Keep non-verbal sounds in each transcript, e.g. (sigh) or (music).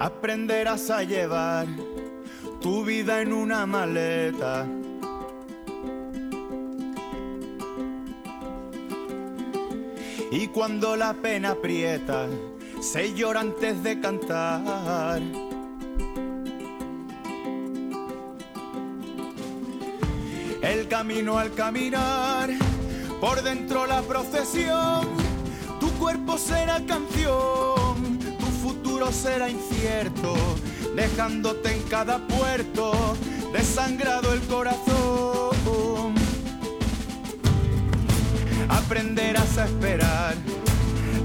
Aprenderás a llevar tu vida en una maleta. Y cuando la pena aprieta, se llora antes de cantar. El camino al caminar, por dentro la procesión, tu cuerpo será canción, tu futuro será incierto, dejándote en cada puerto, desangrado el corazón. Aprenderás a esperar,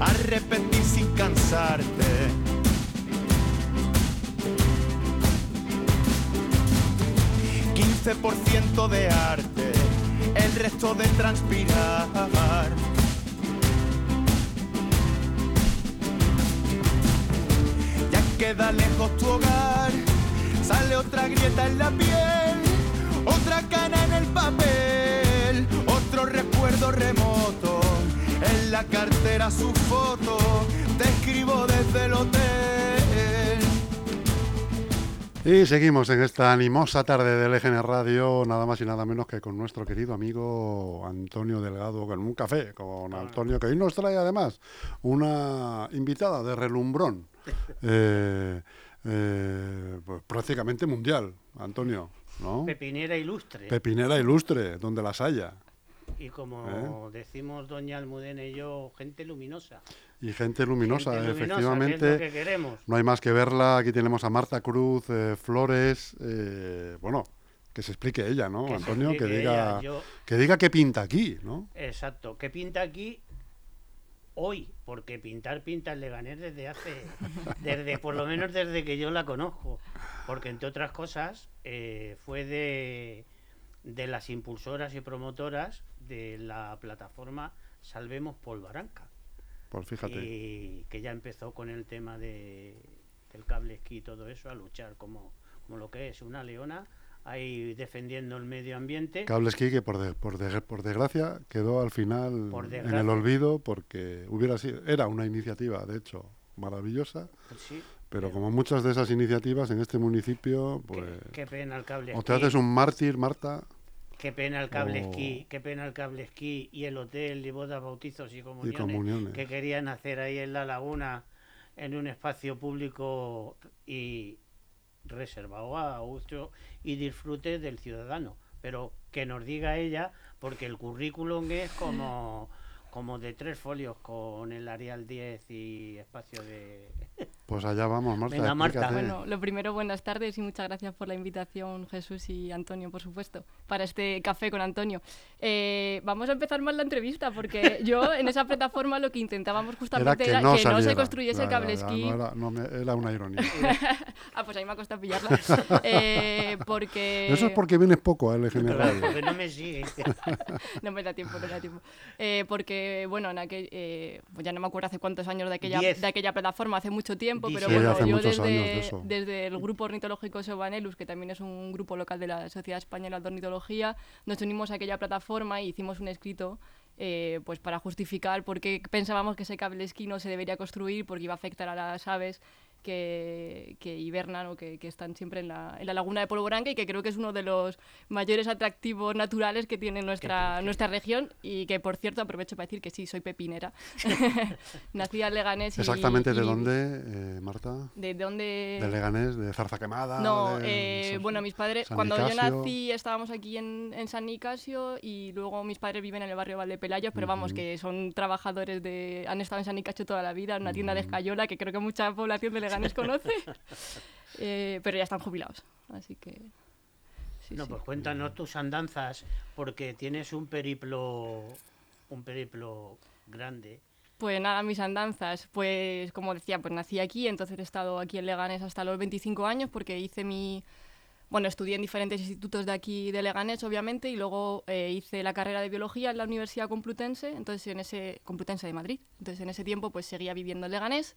a repetir sin cansarte. ciento de arte, el resto de transpirar. Ya queda lejos tu hogar, sale otra grieta en la piel, otra cana en el papel, recuerdo remoto, en la cartera su foto, te escribo desde el hotel. Y seguimos en esta animosa tarde del EGN Radio, nada más y nada menos que con nuestro querido amigo Antonio Delgado, con un café con Antonio, que hoy nos trae además una invitada de relumbrón, (laughs) eh, eh, pues prácticamente mundial, Antonio. ¿no? Pepinera ilustre. Pepinera ilustre, donde las haya. Y como decimos doña Almudena y yo, gente luminosa. Y gente luminosa, Gente luminosa, efectivamente. que es lo que queremos. No hay más que verla. Aquí tenemos a Marta Cruz eh, Flores. eh, bueno, que se explique ella, ¿no, Que Antonio? Que diga, ella, yo- que diga qué pinta aquí, ¿no? Exacto. ¿Qué pinta aquí hoy? Porque pintar pinta el Leganés desde hace, (laughs) desde por lo menos desde que yo la conozco. Porque entre otras cosas eh, fue de, de las impulsoras y promotoras de la plataforma Salvemos Polvaranca. Pues fíjate. y que ya empezó con el tema de, del cable esquí y todo eso, a luchar como, como lo que es una leona, ahí defendiendo el medio ambiente. Cable esquí que por, de- por, de- por desgracia quedó al final en el olvido porque hubiera sido, era una iniciativa, de hecho, maravillosa, Sí, pero como muchas de esas iniciativas en este municipio, pues... qué pena el cable O te haces un mártir, Marta, qué pena el cable esquí, qué pena el cable esquí y el hotel y bodas, bautizos y comuniones, comuniones. que querían hacer ahí en la laguna en un espacio público y reservado a uso y disfrute del ciudadano. Pero que nos diga ella, porque el currículum es como, como de tres folios con el Arial 10 y espacio de... pues allá vamos, Marta. Venga, Marta. Bueno, lo primero, buenas tardes y muchas gracias por la invitación, Jesús y Antonio, por supuesto, para este café con Antonio. Eh, vamos a empezar mal la entrevista, porque (laughs) yo en esa plataforma lo que intentábamos justamente que era no que no se construyese el cable esquí. no era, no me- era una ironía. (laughs) ah, pues ahí me ha costado pillarla. (laughs) Eh, porque... Eso es porque vienes poco a LGN Claro, Radio. porque no me sigue. no me da tiempo, no me da tiempo. Eh, porque, bueno, en aquel, eh, pues ya no me acuerdo hace cuántos años de aquella, Diez. de aquella plataforma, hace mucho tiempo, pero Sí, bueno, yo desde, de desde el grupo ornitológico Sobanelus, que también es un grupo local de la Sociedad Española de Ornitología, nos unimos a aquella plataforma y hicimos un escrito eh, pues para justificar por qué pensábamos que ese cable esquí no se debería construir porque iba a afectar a las aves que, que hibernan o que, que están siempre en la, en la laguna de Polvoranca y que creo que es uno de los mayores atractivos naturales que tiene nuestra, nuestra región y que, por cierto, aprovecho para decir que sí, soy pepinera. (laughs) (laughs) Nacida en Leganés. y- Exactamente de y- dónde, eh, Marta? ¿De dónde? De Leganés, de Zarza Quemada. No, de eh, bueno, mis padres, San cuando yo Nicasio. nací estábamos aquí en, en San Nicasio y luego mis padres viven en el barrio Valdepelayos, pero vamos, que son trabajadores de... han estado en San Nicasio toda la vida, en una tienda de escayola que creo que mucha población de Leganés conoce, (laughs) Eh, pero ya están jubilados, así que... sí, no, sí. pues cuéntanos tus andanzas, porque tienes un periplo, un periplo grande. Pues nada, mis andanzas, pues como decía, pues nací aquí, entonces he estado aquí en Leganés hasta los 25 años porque hice mi, bueno, estudié en diferentes institutos de aquí de Leganés, obviamente, y luego eh, hice la carrera de biología en la Universidad Complutense, entonces en ese Complutense de Madrid. Entonces en ese tiempo pues seguía viviendo en Leganés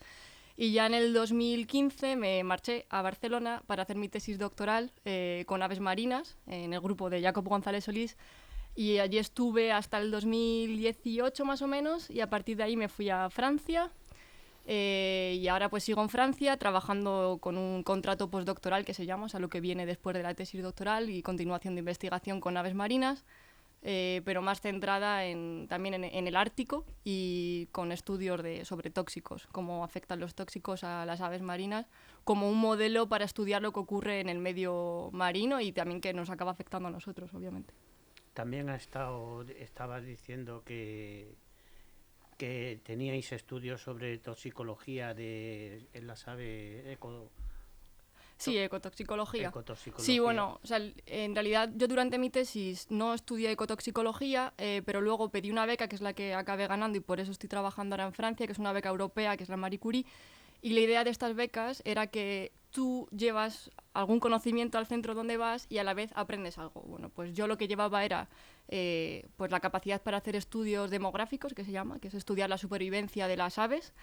y ya en el 2015 me marché a Barcelona para hacer mi tesis doctoral eh, con aves marinas en el grupo de Jacob González Solís. Y allí estuve hasta el 2018 más o menos y a partir de ahí me fui a Francia. Eh, y ahora pues sigo en Francia trabajando con un contrato postdoctoral que se llama, o sea, lo que viene después de la tesis doctoral y continuación de investigación con aves marinas, eh, pero más centrada en, también en, el Ártico y con estudios de, sobre tóxicos, cómo afectan los tóxicos a las aves marinas, como un modelo para estudiar lo que ocurre en el medio marino y también que nos acaba afectando a nosotros, obviamente. También ha estado, estabas diciendo que que teníais estudios sobre toxicología de en las aves eco Sí, ecotoxicología. Sí, bueno, o sea, en realidad yo durante mi tesis no estudié ecotoxicología, eh, pero luego pedí una beca que es la que acabé ganando y por eso estoy trabajando ahora en Francia, que es una beca europea, que es la Marie Curie. Y la idea de estas becas era que tú llevas algún conocimiento al centro donde vas y a la vez aprendes algo. Bueno, pues yo lo que llevaba era eh, pues la capacidad para hacer estudios demográficos, que se llama, que es estudiar la supervivencia de las aves.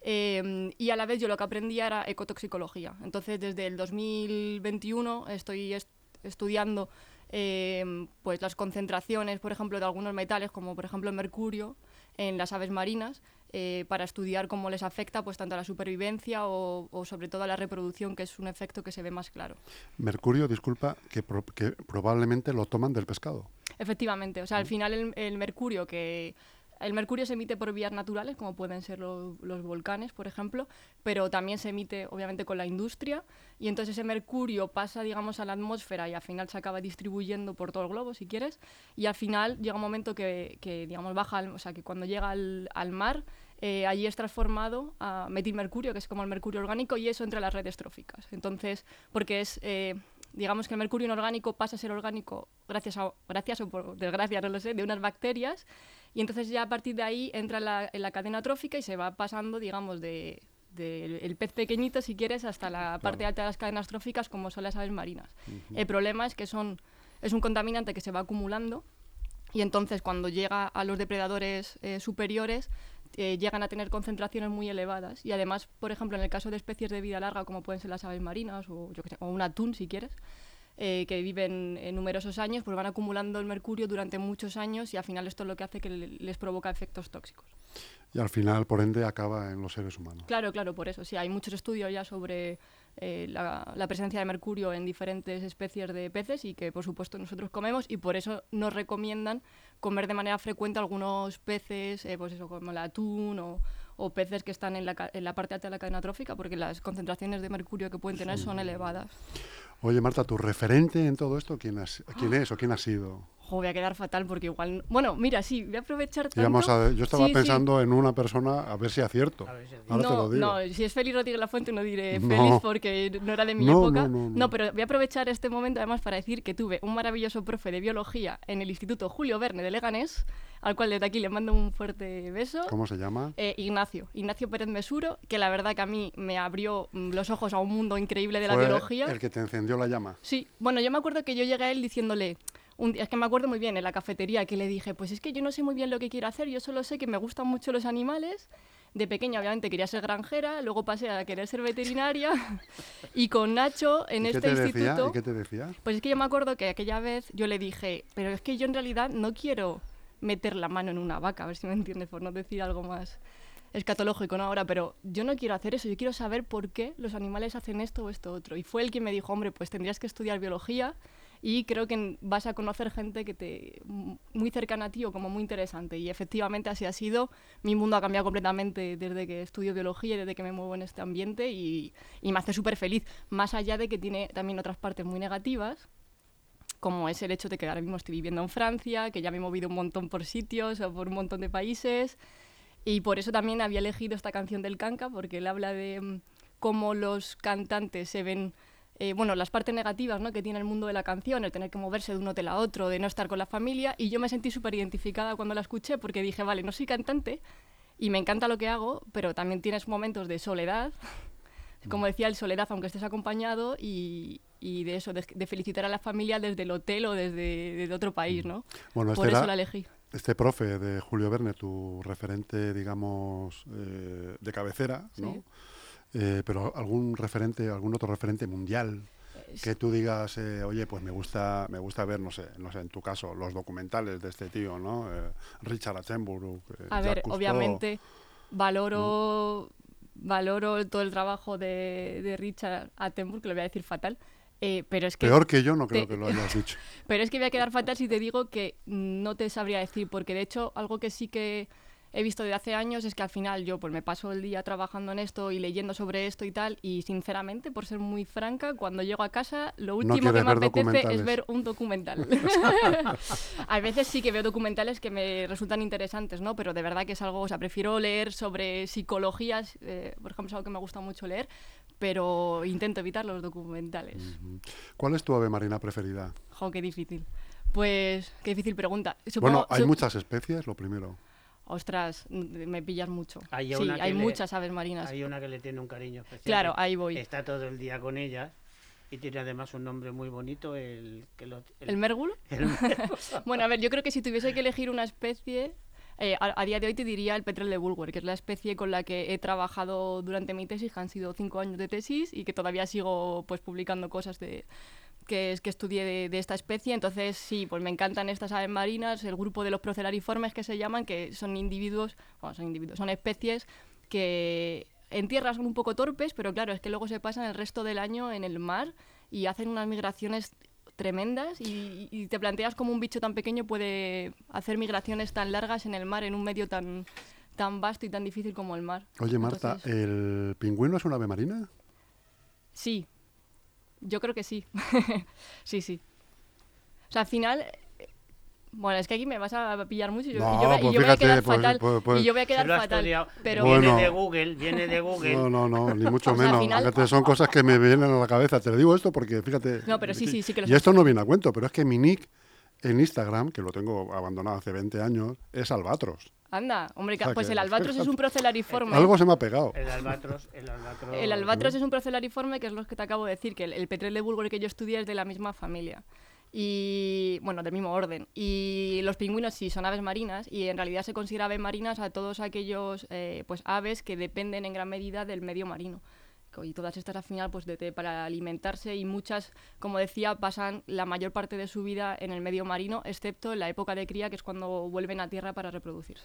Eh, y a la vez yo lo que aprendía era ecotoxicología. Entonces, desde el 2021 estoy estudiando eh, pues las concentraciones, por ejemplo, de algunos metales, como por ejemplo el mercurio, en las aves marinas, eh, para estudiar cómo les afecta pues tanto a la supervivencia o, sobre todo a la reproducción, que es un efecto que se ve más claro. Mercurio, disculpa, que, que probablemente lo toman del pescado. Efectivamente, o sea, al mm. final el mercurio que el mercurio se emite por vías naturales, como pueden ser los volcanes, por ejemplo, pero también se emite, obviamente, con la industria. Y entonces ese mercurio pasa, digamos, a la atmósfera y al final se acaba distribuyendo por todo el globo, si quieres. Y al final llega un momento que, digamos, baja, o sea, que cuando llega al, mar, eh, allí es transformado a metilmercurio, que es como el mercurio orgánico, y eso entra en las redes tróficas. Entonces, porque es... Eh, digamos que el mercurio inorgánico pasa a ser orgánico gracias, a, gracias o por desgracia, no lo sé, de unas bacterias y entonces ya a partir de ahí entra la, en la cadena trófica y se va pasando, digamos, de, el pez pequeñito, si quieres, hasta la parte alta de las cadenas tróficas, como son las aves marinas. El problema es que son, es un contaminante que se va acumulando y entonces cuando llega a los depredadores eh, superiores, eh, llegan a tener concentraciones muy elevadas. Y además, por ejemplo, en el caso de especies de vida larga, como pueden ser las aves marinas o, yo o un atún, si quieres, eh, que viven en numerosos años, pues van acumulando el mercurio durante muchos años y al final esto es lo que hace que les provoca efectos tóxicos. Y al final, por ende, acaba en los seres humanos. Claro, claro, por eso. Sí, hay muchos estudios ya sobre eh, la, la, presencia de mercurio en diferentes especies de peces y que, por supuesto, nosotros comemos y por eso nos recomiendan comer de manera frecuente algunos peces, eh, pues eso, como el atún o, o peces que están en la, en la, parte alta de la cadena trófica, porque las concentraciones de mercurio que pueden tener son elevadas. Oye, Marta, ¿tu referente en todo esto quién, quién es o quién ha sido? Voy a quedar fatal porque igual... Bueno, mira, sí, voy a aprovechar tanto... yo estaba pensando en una persona a ver si acierto. no, te lo digo. no, si es Félix Rodríguez La Fuente no diré feliz porque no era de mi época. No, pero voy a aprovechar este momento además para decir que tuve un maravilloso profe de biología en el Instituto Julio Verne de Leganés, al cual desde aquí le mando un fuerte beso. ¿Cómo se llama? Eh, Ignacio, Ignacio Pérez Mesuro, que la verdad que a mí me abrió mm, los ojos a un mundo increíble de la biología. el que te encendió la llama. Sí, bueno, yo me acuerdo que yo llegué a él diciéndole es que me acuerdo muy bien en la cafetería que le dije, pues es que yo no sé muy bien lo que quiero hacer, yo solo sé que me gustan mucho los animales. De pequeña obviamente quería ser granjera, luego pasé a querer ser veterinaria (laughs) y con Nacho en este instituto... ¿Y qué te decía? Pues es que yo me acuerdo que aquella vez yo le dije, pero es que yo en realidad no quiero meter la mano en una vaca, a ver si me entiendes, por no decir algo más escatológico ¿no? ahora, pero yo no quiero hacer eso, yo quiero saber por qué los animales hacen esto o esto otro. Y fue el que me dijo, hombre, pues tendrías que estudiar biología y creo que vas a conocer gente que te muy cercana a ti o como muy interesante. Y efectivamente así ha sido. Mi mundo ha cambiado completamente desde que estudio biología y desde que me muevo en este ambiente y, y me hace súper feliz más allá de que tiene también otras partes muy negativas como es el hecho de que ahora mismo estoy viviendo en Francia que ya me he movido un montón por sitios o por un montón de países. Y por eso también había elegido esta canción del Canca porque él habla de mm, cómo los cantantes se ven eh, bueno, las partes negativas ¿no? que tiene el mundo de la canción, el tener que moverse de un hotel a otro, de no estar con la familia, y yo me sentí súper identificada cuando la escuché porque dije, vale, no soy cantante y me encanta lo que hago, pero también tienes momentos de soledad, (laughs) como decía, el soledad aunque estés acompañado y, y de eso, de, de felicitar a la familia desde el hotel o desde, desde otro país, ¿no? Bueno, este Por eso la elegí. este profe de Julio Verne, tu referente, digamos, eh, de cabecera, ¿no? Sí. Eh, pero algún referente, algún otro referente mundial que tú digas, eh, oye, pues me gusta, me gusta ver, no sé, no sé, en tu caso, los documentales de este tío, ¿no? Eh, Richard Attenborough. A ver, Cousteau. obviamente valoro, valoro todo el trabajo de, de Richard Attenborough, que lo voy a decir fatal, eh, pero es que... Peor que yo no creo te- que lo (laughs) hayas dicho. Pero es que voy a quedar fatal si te digo que no te sabría decir, porque de hecho algo que sí que he visto desde hace años es que al final yo pues me paso el día trabajando en esto y leyendo sobre esto y tal, y sinceramente, por ser muy franca, cuando llego a casa lo último que quieres me apetece es ver un documental. (laughs) a veces sí que veo documentales que me resultan interesantes, ¿no? Pero de verdad que es algo, o sea, prefiero leer sobre psicologías, eh, por ejemplo, es algo que me gusta mucho leer, pero intento evitar los documentales. ¿Cuál es tu ave marina preferida? Jo, qué difícil. Pues, qué difícil pregunta. Supongo- bueno, hay muchas especies, lo primero. Ostras, me pillas mucho. Hay sí, hay le- muchas aves marinas. Hay una que le tiene un cariño especial. Claro, ahí voy. Está todo el día con ella y tiene además un nombre muy bonito, el que lo, ¿El mérgulo? (laughs) el- (laughs) Bueno, a ver, yo creo que si tuviese que elegir una especie, eh, a, a día de hoy te diría el petrel de Bulwer, que es la especie con la que he trabajado durante mi tesis, que han sido cinco años de tesis y que todavía sigo pues publicando cosas de que, es, que estudié de, de esta especie. Entonces, sí, pues me encantan estas aves marinas, el grupo de los procelariformes que se llaman, que son individuos, bueno, son individuos, son especies que en tierra son un poco torpes, pero claro, es que luego se pasan el resto del año en el mar y hacen unas migraciones tremendas y, y te planteas cómo un bicho tan pequeño puede hacer migraciones tan largas en el mar, en un medio tan, tan vasto y tan difícil como el mar. Oye, Marta, Entonces, ¿el pingüino es una ave marina? Sí, yo creo que sí. (laughs) sí, sí. O sea, al final... Bueno, es que aquí me vas a pillar mucho y yo, y No, yo voy- y yo voy a quedar pues- fatal. pues- pues- y yo voy a quedar fatal. estudiado. Pero Bueno. Viene de Google, viene de Google. No, no, no, ni mucho (laughs) O sea, al menos. final- Fíjate, son cosas que me vienen a la cabeza. Te lo digo esto porque, fíjate. No, pero sí, sí, sí que lo Y esto no viene a cuento, pero es que mi nick en Instagram, que lo tengo abandonado hace 20 años, es Albatros. Anda, hombre, O sea pues que- el albatros es un (laughs) procelariforme. Algo se me ha pegado. El albatros, el albatros. El albatros es un procelariforme, que es lo que te acabo de decir, que el, el petrel de Bulwer que yo estudié es de la misma familia. Y, bueno, del mismo orden. Y los pingüinos sí son aves marinas y en realidad se considera aves marinas a todos aquellos eh, pues, aves que dependen en gran medida del medio marino. Y todas estas al final pues de- de- para alimentarse y muchas, como decía, pasan la mayor parte de su vida en el medio marino, excepto en la época de cría, que es cuando vuelven a tierra para reproducirse.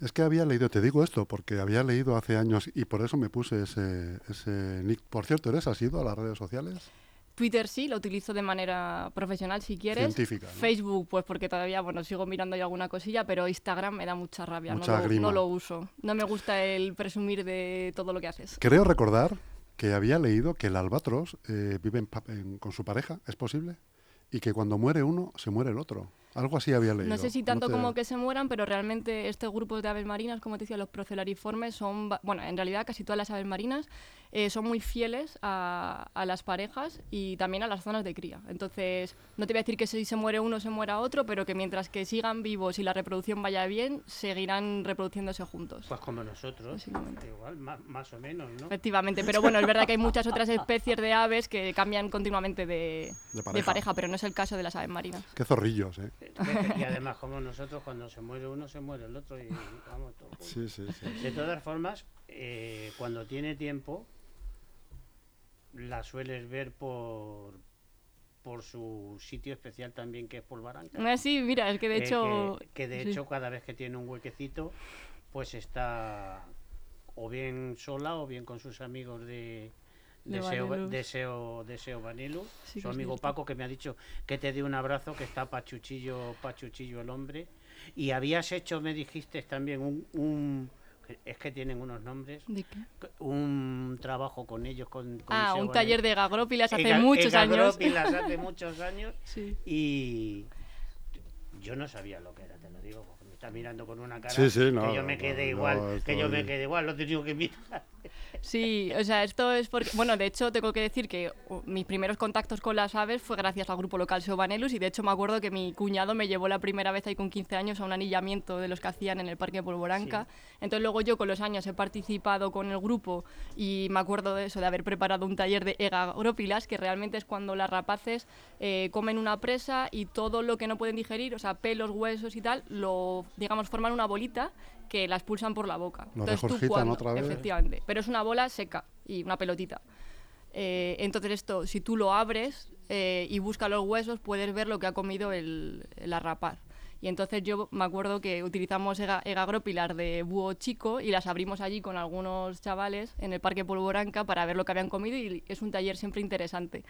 Es que había leído, te digo esto, porque había leído hace años y por eso me puse ese, ese nick. Por cierto, ¿eres asido a las redes sociales? Twitter sí, lo utilizo de manera profesional si quieres. Científica, ¿no? Facebook, pues porque todavía, bueno, sigo mirando ahí alguna cosilla, pero Instagram me da mucha rabia, Mucha no, lo, no lo uso. No me gusta el presumir de todo lo que haces. Creo recordar que había leído que el albatros eh, vive con su pareja, ¿es posible? Y que cuando muere uno, se muere el otro. Algo así había leído. No sé si tanto te- como que se mueran, pero realmente estos grupos de aves marinas, como te decía, los procelariformes, son, ba- bueno, en realidad casi todas las aves marinas eh, son muy fieles a, a las parejas y también a las zonas de cría. Entonces, no te voy a decir que si se muere uno, se muera otro, pero que mientras que sigan vivos y la reproducción vaya bien, seguirán reproduciéndose juntos. Pues como nosotros. Igual, más, más o menos, ¿no? Efectivamente, pero bueno, es verdad que hay muchas otras especies de aves que cambian continuamente de, De de pareja. pareja. pero no es el caso de las aves marinas. Qué zorrillos, ¿eh? (laughs) Y además, como nosotros, cuando se muere uno, se muere el otro y vamos todo. junto. Sí, sí, sí. De todas formas, eh, cuando tiene tiempo, la sueles ver por, por su sitio especial también, que es Polvaranca. Ah, Sí, mira, es que de Eh, hecho... que, que de sí. hecho, cada vez que tiene un huequecito, pues está o bien sola o bien con sus amigos de. De Deseo, deseo, deseo Sí que su amigo. Paco que me ha dicho que te dé un abrazo, que está pachuchillo, pachuchillo el hombre. Y habías hecho, me dijiste también, un, un- es que tienen unos nombres, ¿De qué? un trabajo con ellos, con, con Ah, un taller de gagrópilas hace En Ga- muchos años. Hace muchos años. (laughs) Y yo no sabía lo que era, te lo digo, está mirando con una cara Sí, sí, no, que yo me no, quedé no, igual, que yo me quedé igual, lo he tenido que mirar. Sí, o sea, esto es porque, bueno, de hecho tengo que decir que uh, mis primeros contactos con las aves fue gracias al grupo local Sobanelus y de hecho me acuerdo que mi cuñado me llevó la primera vez ahí con 15 años a un anillamiento de los que hacían en el Parque Polvoranca. Entonces luego yo con los años he participado con el grupo y me acuerdo de eso, de haber preparado un taller de egagrópilas, que realmente es cuando las rapaces eh, comen una presa y todo lo que no pueden digerir, o sea, pelos, huesos y tal, lo, digamos, forman una bolita que la expulsan por la boca. Lo Entonces tú cuando- otra vez. Efectivamente, pero es una bola seca y una pelotita. Eh, entonces esto, si tú lo abres eh, y buscas los huesos, puedes ver lo que ha comido el, la rapaz. Y entonces yo me acuerdo que utilizamos ega- egagrópilas de búho chico y las abrimos allí con algunos chavales en el Parque Polvoranca para ver lo que habían comido y es un taller siempre interesante.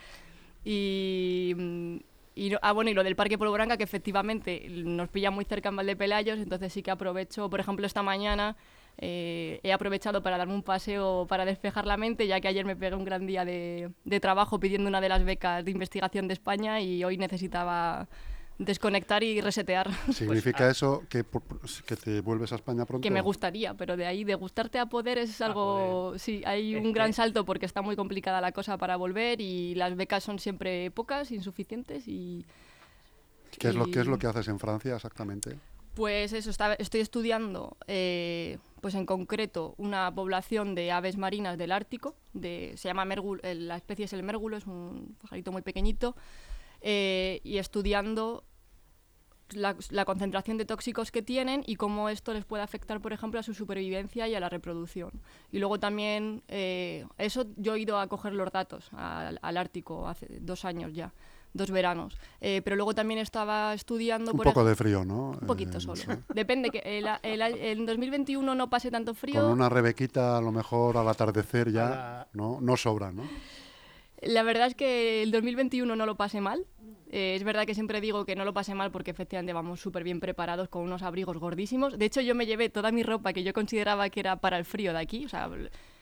Y, mm, y ah, bueno, y lo del Parque Polvoranca, que efectivamente nos pilla muy cerca en Valdepelayos, entonces sí que aprovecho, por ejemplo, esta mañana eh, he aprovechado para darme un paseo para despejar la mente, ya que ayer me pegué un gran día de, de trabajo pidiendo una de las becas de investigación de España y hoy necesitaba desconectar y resetear. (laughs) ¿Significa eso que, que te vuelves a España pronto? que me gustaría, pero de ahí de gustarte a poder es algo, sí, hay un gran salto porque está muy complicada la cosa para volver y las becas son siempre pocas, insuficientes y ¿Qué es, lo, ¿Qué es lo y- que haces en Francia exactamente? Pues eso, está- estoy estudiando, eh, pues en concreto, una población de aves marinas del Ártico, de, se llama mérgulo, eh, la especie es el mérgulo, es un pajarito muy pequeñito, eh, y estudiando la, la concentración de tóxicos que tienen y cómo esto les puede afectar, por ejemplo, a su supervivencia y a la reproducción. Y luego también, eh, eso yo he ido a coger los datos al, al Ártico hace dos años ya, dos veranos. Eh, pero luego también estaba estudiando... Un por poco de frío, ¿no? un poquito Eh, solo. sí. Depende, que el, el, en 2021 no pase tanto frío. Con una rebequita a lo mejor al atardecer ya la- no, no sobra, ¿no? La verdad es que el 2021 no lo pasé mal. Eh, es verdad que siempre digo que no lo pasé mal porque efectivamente vamos súper bien preparados con unos abrigos gordísimos. De hecho, yo me llevé toda mi ropa que yo consideraba que era para el frío de aquí. O sea,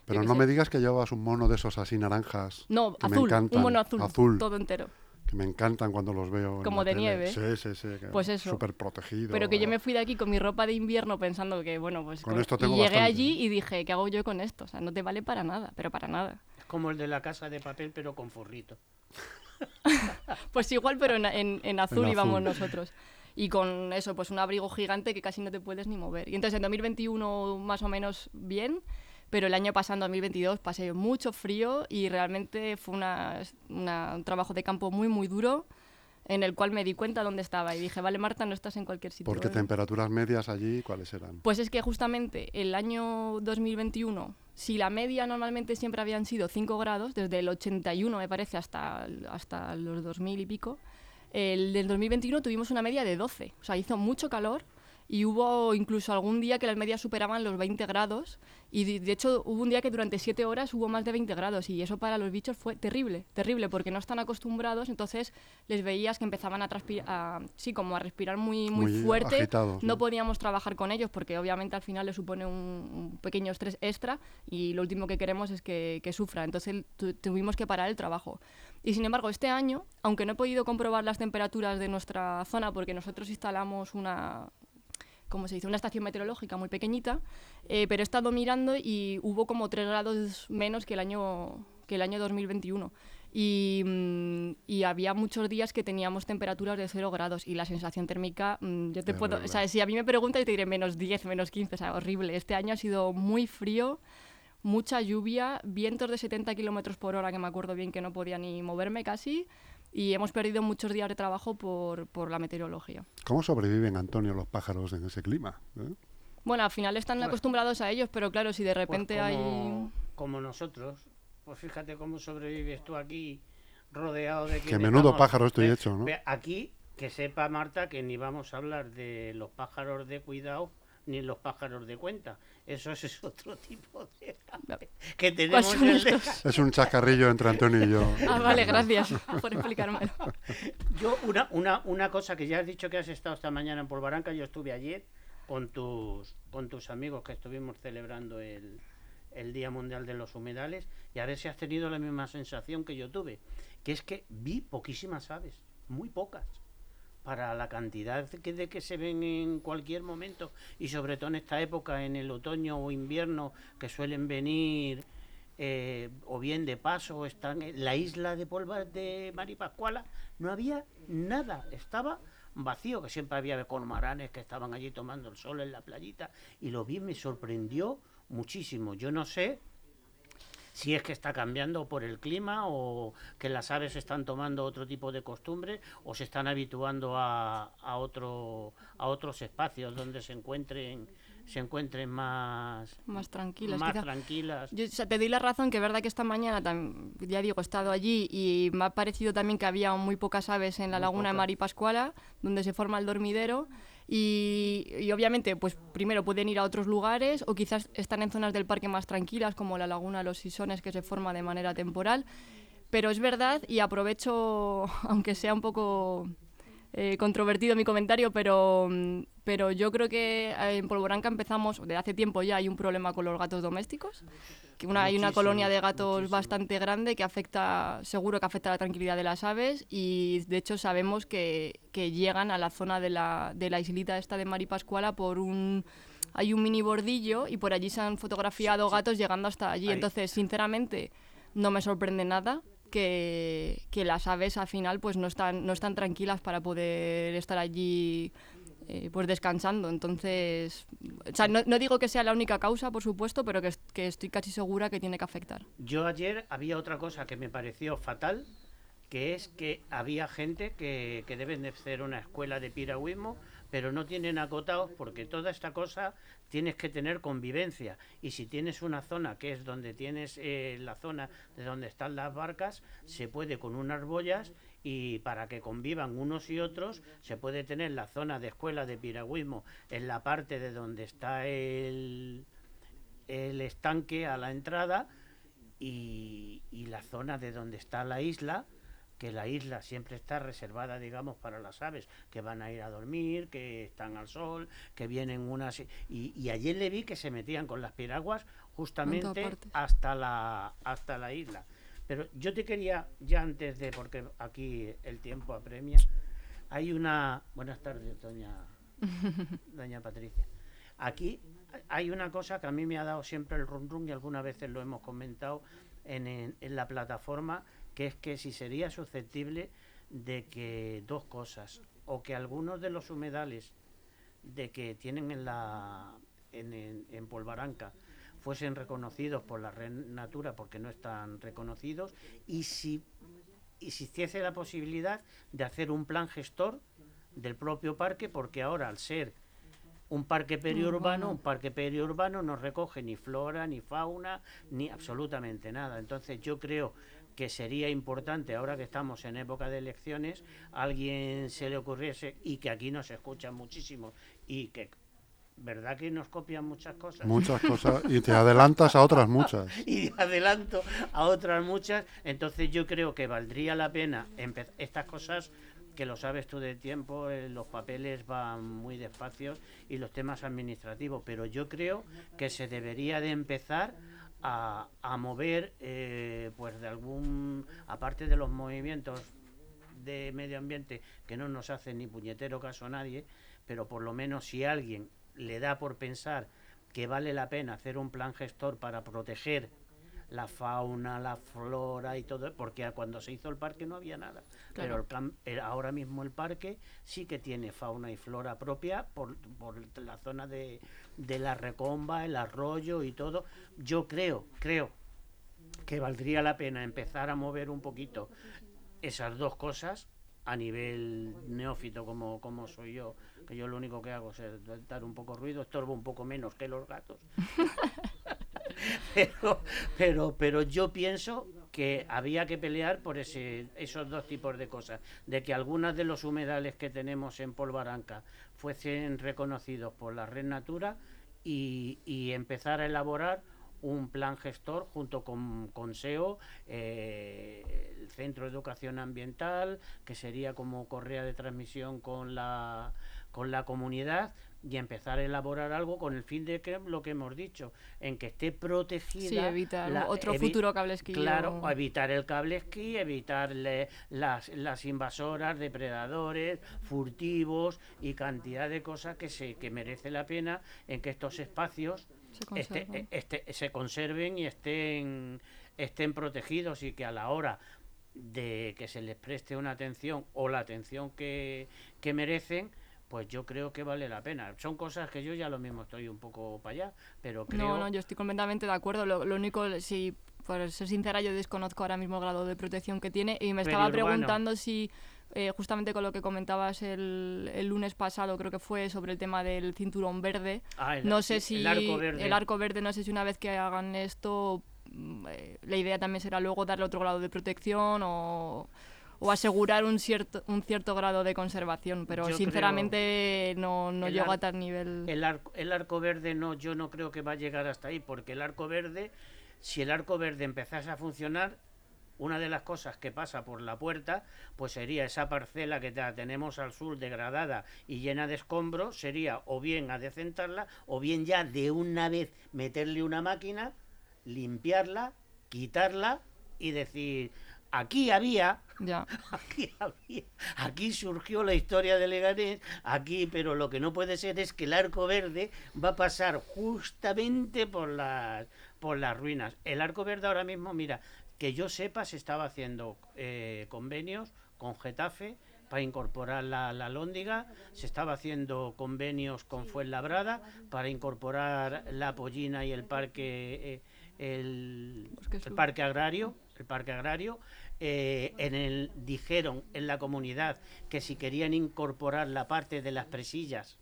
Pero no sé. me digas que llevas un mono de esos así naranjas. No, que me azul, encantan. un mono azul, Azul, todo entero. que me encantan cuando los veo. Como de tele. nieve. Sí, sí, sí. Pues eso. Súper protegido. Pero que yo me fui de aquí con mi ropa de invierno pensando que, bueno, pues... Con esto tengo y llegué bastante. allí y dije, ¿qué hago yo con esto? O sea, no te vale para nada, pero para nada. Como el de la casa de papel, pero con forrito. (laughs) Pues igual, pero en, en- en azul En íbamos azul. nosotros. Y con eso, pues un abrigo gigante que casi no te puedes ni mover. Y entonces en 2021 más o menos bien, pero el año pasado, en 2022, pasé mucho frío y realmente fue una, una- un trabajo de campo muy, muy duro en el cual me di cuenta dónde estaba y dije, vale, Marta, no estás en cualquier sitio. Porque ¿eh?". temperaturas medias allí, ¿cuáles eran? Pues es que justamente el año 2021, si la media normalmente siempre habían sido 5 grados, desde el 81 me parece hasta, hasta los 2000 y pico, el del 2021 tuvimos una media de 12. O sea, hizo mucho calor y hubo incluso algún día que las medias superaban los 20 grados y de, hecho hubo un día que durante 7 horas hubo más de 20 grados y eso para los bichos fue terrible, terrible porque no están acostumbrados, entonces les veías que empezaban a transpirar, sí, como a respirar muy, muy, Muy fuerte, agitados, no ¿no? podíamos trabajar con ellos porque obviamente al final les supone un, un pequeño estrés extra y lo último que queremos es que, que sufra. Entonces tu- tuvimos que parar el trabajo. Y sin embargo, este año, aunque no he podido comprobar las temperaturas de nuestra zona porque nosotros instalamos una, como se dice, una estación meteorológica muy pequeñita, eh, pero he estado mirando y hubo como 3 grados menos que el año, que el año 2021. Y, mm, y había muchos días que teníamos temperaturas de 0 grados y la sensación térmica, mm, yo te puedo, Terrible. o sea, si a mí me preguntas, yo te diré menos 10, menos 15, o sea, horrible. Este año ha sido muy frío, mucha lluvia, vientos de 70 kilómetros por hora, que me acuerdo bien que no podía ni moverme casi, y hemos perdido muchos días de trabajo por, por la meteorología. ¿Cómo sobreviven, Antonio, los pájaros en ese clima? eh? Bueno, al final están Bueno. acostumbrados a ellos, pero claro, si de Pues repente como, hay... como nosotros, pues fíjate cómo sobrevives tú aquí rodeado de Que menudo estamos- pájaro estoy hecho, ¿no? Aquí, que sepa Marta que ni vamos a hablar de los pájaros de cuidado ni los pájaros de cuenta. Eso es, (laughs) otro tipo de que tenemos son en el- estos? Es un chascarrillo entre Antonio y yo. Ah, vale, gracias por explicármelo. Yo, una, una, una cosa que ya has dicho que has estado esta mañana en Polvaranca, yo estuve ayer con tus, con tus amigos que estuvimos celebrando el, el Día Mundial de los Humedales y a ver si has tenido la misma sensación que yo tuve, que es que vi poquísimas aves, muy pocas, para la cantidad que, de que se ven en cualquier momento y sobre todo en esta época, en el otoño o invierno, que suelen venir eh, o bien de paso están en la isla de Polvas de Maripascuala, no había nada, estaba vacío, que siempre había cormoranes que estaban allí tomando el sol en la playita y lo vi, me sorprendió muchísimo. Yo no sé si es que está cambiando por el clima o que las aves están tomando otro tipo de costumbre o se están habituando a, a, otro, a otros espacios donde se encuentren se encuentren más más tranquilas. más tranquilas. Yo te doy la razón que es verdad que esta mañana, ya digo, he estado allí y me ha parecido también que había muy pocas aves en la laguna de Maripascuala, donde se forma el dormidero. Y, obviamente, pues primero pueden ir a otros lugares o quizás están en zonas del parque más tranquilas, como la laguna de los Sisones, que se forma de manera temporal. Pero es verdad, y aprovecho, (laughs) aunque sea un poco eh, controvertido mi comentario, pero, pero yo creo que en Polvoranca empezamos, de hace tiempo ya hay un problema con los gatos domésticos, que una, hay una colonia de gatos bastante grande que afecta, seguro que afecta a la tranquilidad de las aves y de hecho sabemos que, que llegan a la zona de la, de la islita esta de Maripascuala por un hay un mini bordillo y por allí se han fotografiado gatos llegando hasta allí. Entonces, sinceramente, no me sorprende nada que, que, las aves al final pues no están, no están tranquilas para poder estar allí eh, pues descansando. Entonces, no, no, digo que sea la única causa, por supuesto, pero que, que estoy casi segura que tiene que afectar. Yo ayer había otra cosa que me pareció fatal, que es que había gente que, que deben de hacer una escuela de piragüismo pero no tienen acotados porque toda esta cosa tienes que tener convivencia y si tienes una zona que es donde tienes eh, la zona de donde están las barcas se puede con unas boyas y para que convivan unos y otros se puede tener la zona de escuela de piragüismo en la parte de donde está el, el estanque a la entrada y, y la zona de donde está la isla que la isla siempre está reservada, digamos, para las aves que van a ir a dormir, que están al sol, que vienen unas... Y, y ayer le vi que se metían con las piraguas justamente hasta la, hasta la isla. Pero yo te quería, ya antes de, porque aquí el tiempo apremia, hay una... Buenas tardes, doña, (laughs) doña Patricia. Aquí hay una cosa que a mí me ha dado siempre el run run y algunas veces lo hemos comentado en, en, en la plataforma, que es que si sería susceptible de que dos cosas, o que algunos de los humedales de que tienen en la en, en, en Polvaranca fuesen reconocidos por la red Natura porque no están reconocidos y si existiese la posibilidad de hacer un plan gestor del propio parque porque ahora al ser un parque periurbano, un parque periurbano no recoge ni flora, ni fauna, ni absolutamente nada. Entonces yo creo que sería importante, ahora que estamos en época de elecciones, alguien se le ocurriese, y que aquí nos escuchan muchísimo, y que ¿verdad que nos copian muchas cosas? Muchas (laughs) cosas, y te adelantas a otras muchas. (laughs) y adelanto a otras muchas, entonces yo creo que valdría la pena estas cosas que lo sabes tú de tiempo, eh, los papeles van muy despacios y los temas administrativos, pero yo creo que se debería de empezar a, a mover, eh, pues de algún, aparte de los movimientos de medio ambiente que no nos hacen ni puñetero caso a nadie, pero por lo menos si alguien le da por pensar que vale la pena hacer un plan gestor para proteger la fauna, la flora y todo, porque cuando se hizo el parque no había nada. Claro. Pero el plan, el, ahora mismo el parque sí que tiene fauna y flora propia por, por la zona de, de la recomba, el arroyo y todo. Yo creo, creo que valdría la pena empezar a mover un poquito esas dos cosas a nivel neófito como, como soy yo, que yo lo único que hago es dar un poco ruido, estorbo un poco menos que los gatos. (laughs) pero, pero, pero yo pienso que había que pelear por ese, esos dos tipos de cosas, de que algunas de los humedales que tenemos en Polvaranca fuesen reconocidos por la Red Natura y, y empezar a elaborar un plan gestor junto con, con SEO, eh, el Centro de Educación Ambiental, que sería como correa de transmisión con la, con la comunidad, y empezar a elaborar algo con el fin de que lo que hemos dicho, en que esté protegida. Sí, evitar la- otro evi- futuro cable esquí. Claro, o- evitar el cable esquí, evitar le- las, las invasoras, depredadores, furtivos y cantidad de cosas que se que merece la pena en que estos espacios se este- conservan. este- se conserven y estén estén protegidos y que a la hora de que se les preste una atención o la atención que, que merecen pues yo creo que vale la pena. Son cosas que yo ya lo mismo estoy un poco para allá, pero creo... No, no, yo estoy completamente de acuerdo. Lo, lo único, si por ser sincera, yo desconozco ahora mismo el grado de protección que tiene y me estaba Periurbano. preguntando si, eh, justamente con lo que comentabas el, el lunes pasado, creo que fue sobre el tema del cinturón verde. Ah, el- no sé si el arco verde. el arco verde, no sé si una vez que hagan esto, mm, eh, la idea también será luego darle otro grado de protección o, o asegurar un cierto un cierto grado de conservación, pero Yo sinceramente no, no el llego a tal nivel. El arco, el arco verde no, yo no creo que va a llegar hasta ahí, porque el arco verde, si el arco verde empezase a funcionar, una de las cosas que pasa por la puerta, pues sería esa parcela que tenemos al sur degradada y llena de escombros, sería o bien adecentarla, o bien ya de una vez meterle una máquina, limpiarla, quitarla y decir, aquí había Ya. (laughs) Aquí, había- aquí surgió la historia de Leganés, aquí, pero lo que no puede ser es que el arco verde va a pasar justamente por las, por las ruinas. El arco verde ahora mismo, mira, que yo sepa, se estaba haciendo eh, convenios con Getafe para incorporar la, la Lóndiga, se estaba haciendo convenios con Fuenlabrada para incorporar la Pollina y el parque, eh, el, parque agrario, el parque agrario, eh, en el dijeron en la comunidad que si querían incorporar la parte de las presillas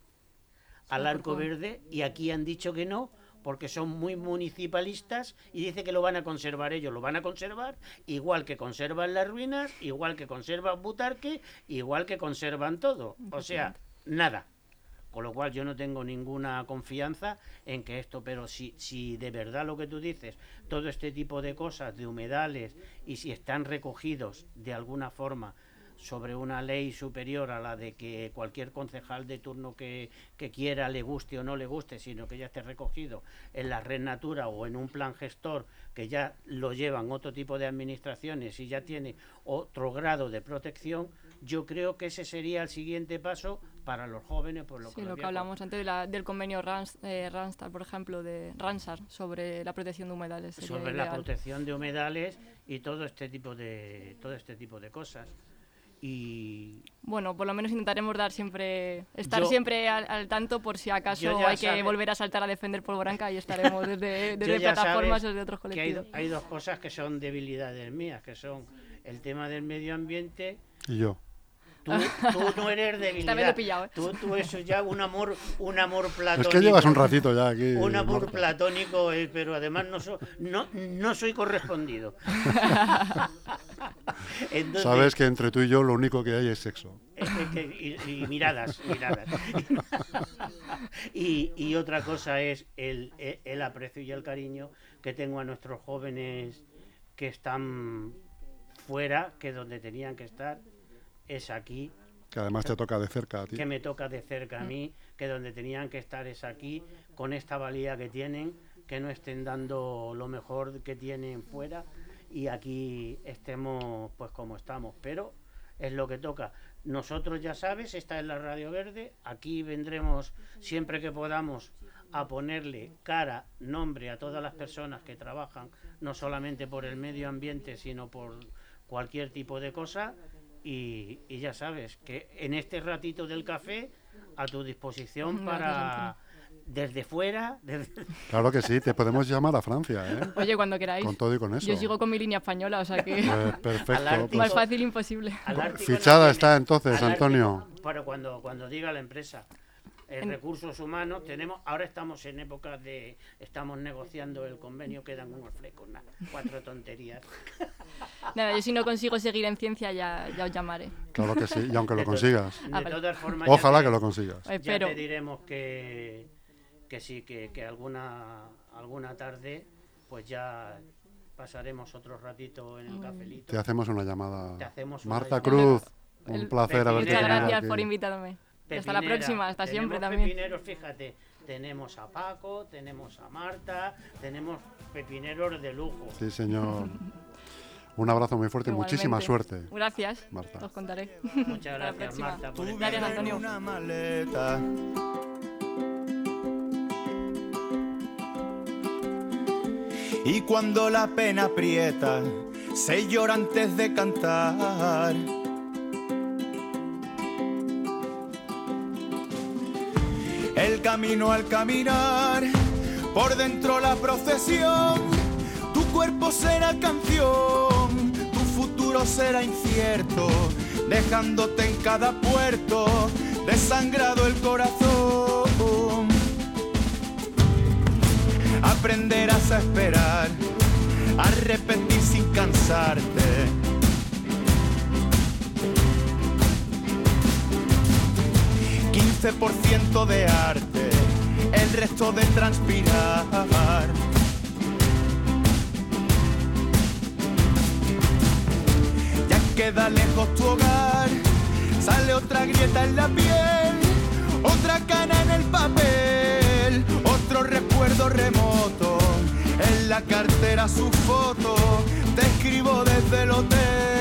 al arco verde y aquí han dicho que no porque son muy municipalistas y dice que lo van a conservar ellos, lo van a conservar igual que conservan las ruinas, igual que conservan Butarque, igual que conservan todo. O sea, nada. Con lo cual yo no tengo ninguna confianza en que esto, pero si, si de verdad lo que tú dices, todo este tipo de cosas, de humedales, y si están recogidos de alguna forma sobre una ley superior a la de que cualquier concejal de turno que, que quiera, le guste o no le guste, sino que ya esté recogido en la red natura o en un plan gestor que ya lo llevan otro tipo de administraciones y ya tiene otro grado de protección, yo creo que ese sería el siguiente paso para los jóvenes, por lo Sí, que lo que hablamos antes de la- del convenio Rans, eh, Ranstar, por ejemplo, de Ransar, sobre la protección de humedales. sobre la protección de humedales y todo este tipo de todo este tipo de cosas y Bueno, por lo menos intentaremos dar siempre, estar Yo- siempre al, al tanto por si acaso hay que volver a saltar a defender Polvoranca y estaremos desde, (laughs) desde plataformas o de otros que hay, colectivos. hay dos cosas que son debilidades mías que son el tema del medio ambiente Y yo. Tú, tú no eres (laughs) debilidad vez lo he pillado, ¿eh? tú, tú eso ya un amor un amor platónico Es que llevas un ratito ya aquí. un amor Marta. platónico eh, pero además no, so- no, no soy correspondido (laughs) Entonces, Sabes que entre tú y yo lo único que hay es sexo. Y, y miradas, miradas. (laughs) y, y otra cosa es el, el- el aprecio y el cariño que tengo a nuestros jóvenes que están fuera, que donde tenían que estar es aquí, Que además te toca de cerca a ti. que me toca de cerca a mí, que donde tenían que estar es aquí, con esta valía que tienen, que no estén dando lo mejor que tienen fuera y aquí estemos pues como estamos, pero es lo que toca. Nosotros ya sabes, esta es la Radio Verde, aquí vendremos siempre que podamos a ponerle cara, nombre a todas las personas que trabajan, no solamente por el medio ambiente, sino por cualquier tipo de cosa. Y, y ya sabes que en este ratito del café a tu disposición para desde fuera, desde, Claro que sí, te podemos llamar a Francia, ¿eh? Oye, cuando queráis. Con todo y con eso. Yo sigo con mi línea española, o sea que Pues perfecto. Ártico. más pues, fácil imposible. Fichada no está entonces, Antonio. Para cuando, cuando diga la empresa. En En- recursos humanos tenemos, ahora estamos en época de, estamos negociando el convenio, quedan unos flecos, nada, cuatro tonterías. (laughs) Nada, yo si no consigo seguir en ciencia ya, ya os llamaré. Claro que sí, y aunque lo De consigas. De Ah, todas formas, ya Ojalá te- que lo consigas. Ya Espero. te diremos que, que sí, que, que alguna, alguna tarde, pues ya pasaremos otro ratito en el cafelito. Te hacemos una llamada. Te hacemos una Marta llamada. Cruz, un placer Muchas haberte Muchas gracias aquí. por invitarme. Hasta la próxima, hasta Tenemos siempre también. pepineros, fíjate, tenemos a Paco, tenemos a Marta, tenemos pepineros de lujo. Sí, señor. Un abrazo muy fuerte y muchísima Igualmente. suerte. Gracias. Marta. Os contaré. Muchas gracias. Marta, por Gracias, Antonio. una maleta. Y cuando la pena aprieta, se llora antes de cantar. El camino al caminar, por dentro la procesión, tu cuerpo será canción, tu futuro será incierto, dejándote en cada puerto, desangrado el corazón. Aprenderás a esperar, a repetir sin cansarte. Ciento de arte, el resto de transpirar. Ya queda lejos tu hogar, sale otra grieta en la piel, otra cana en el papel, otro recuerdo remoto, en la cartera su foto, te escribo desde el hotel.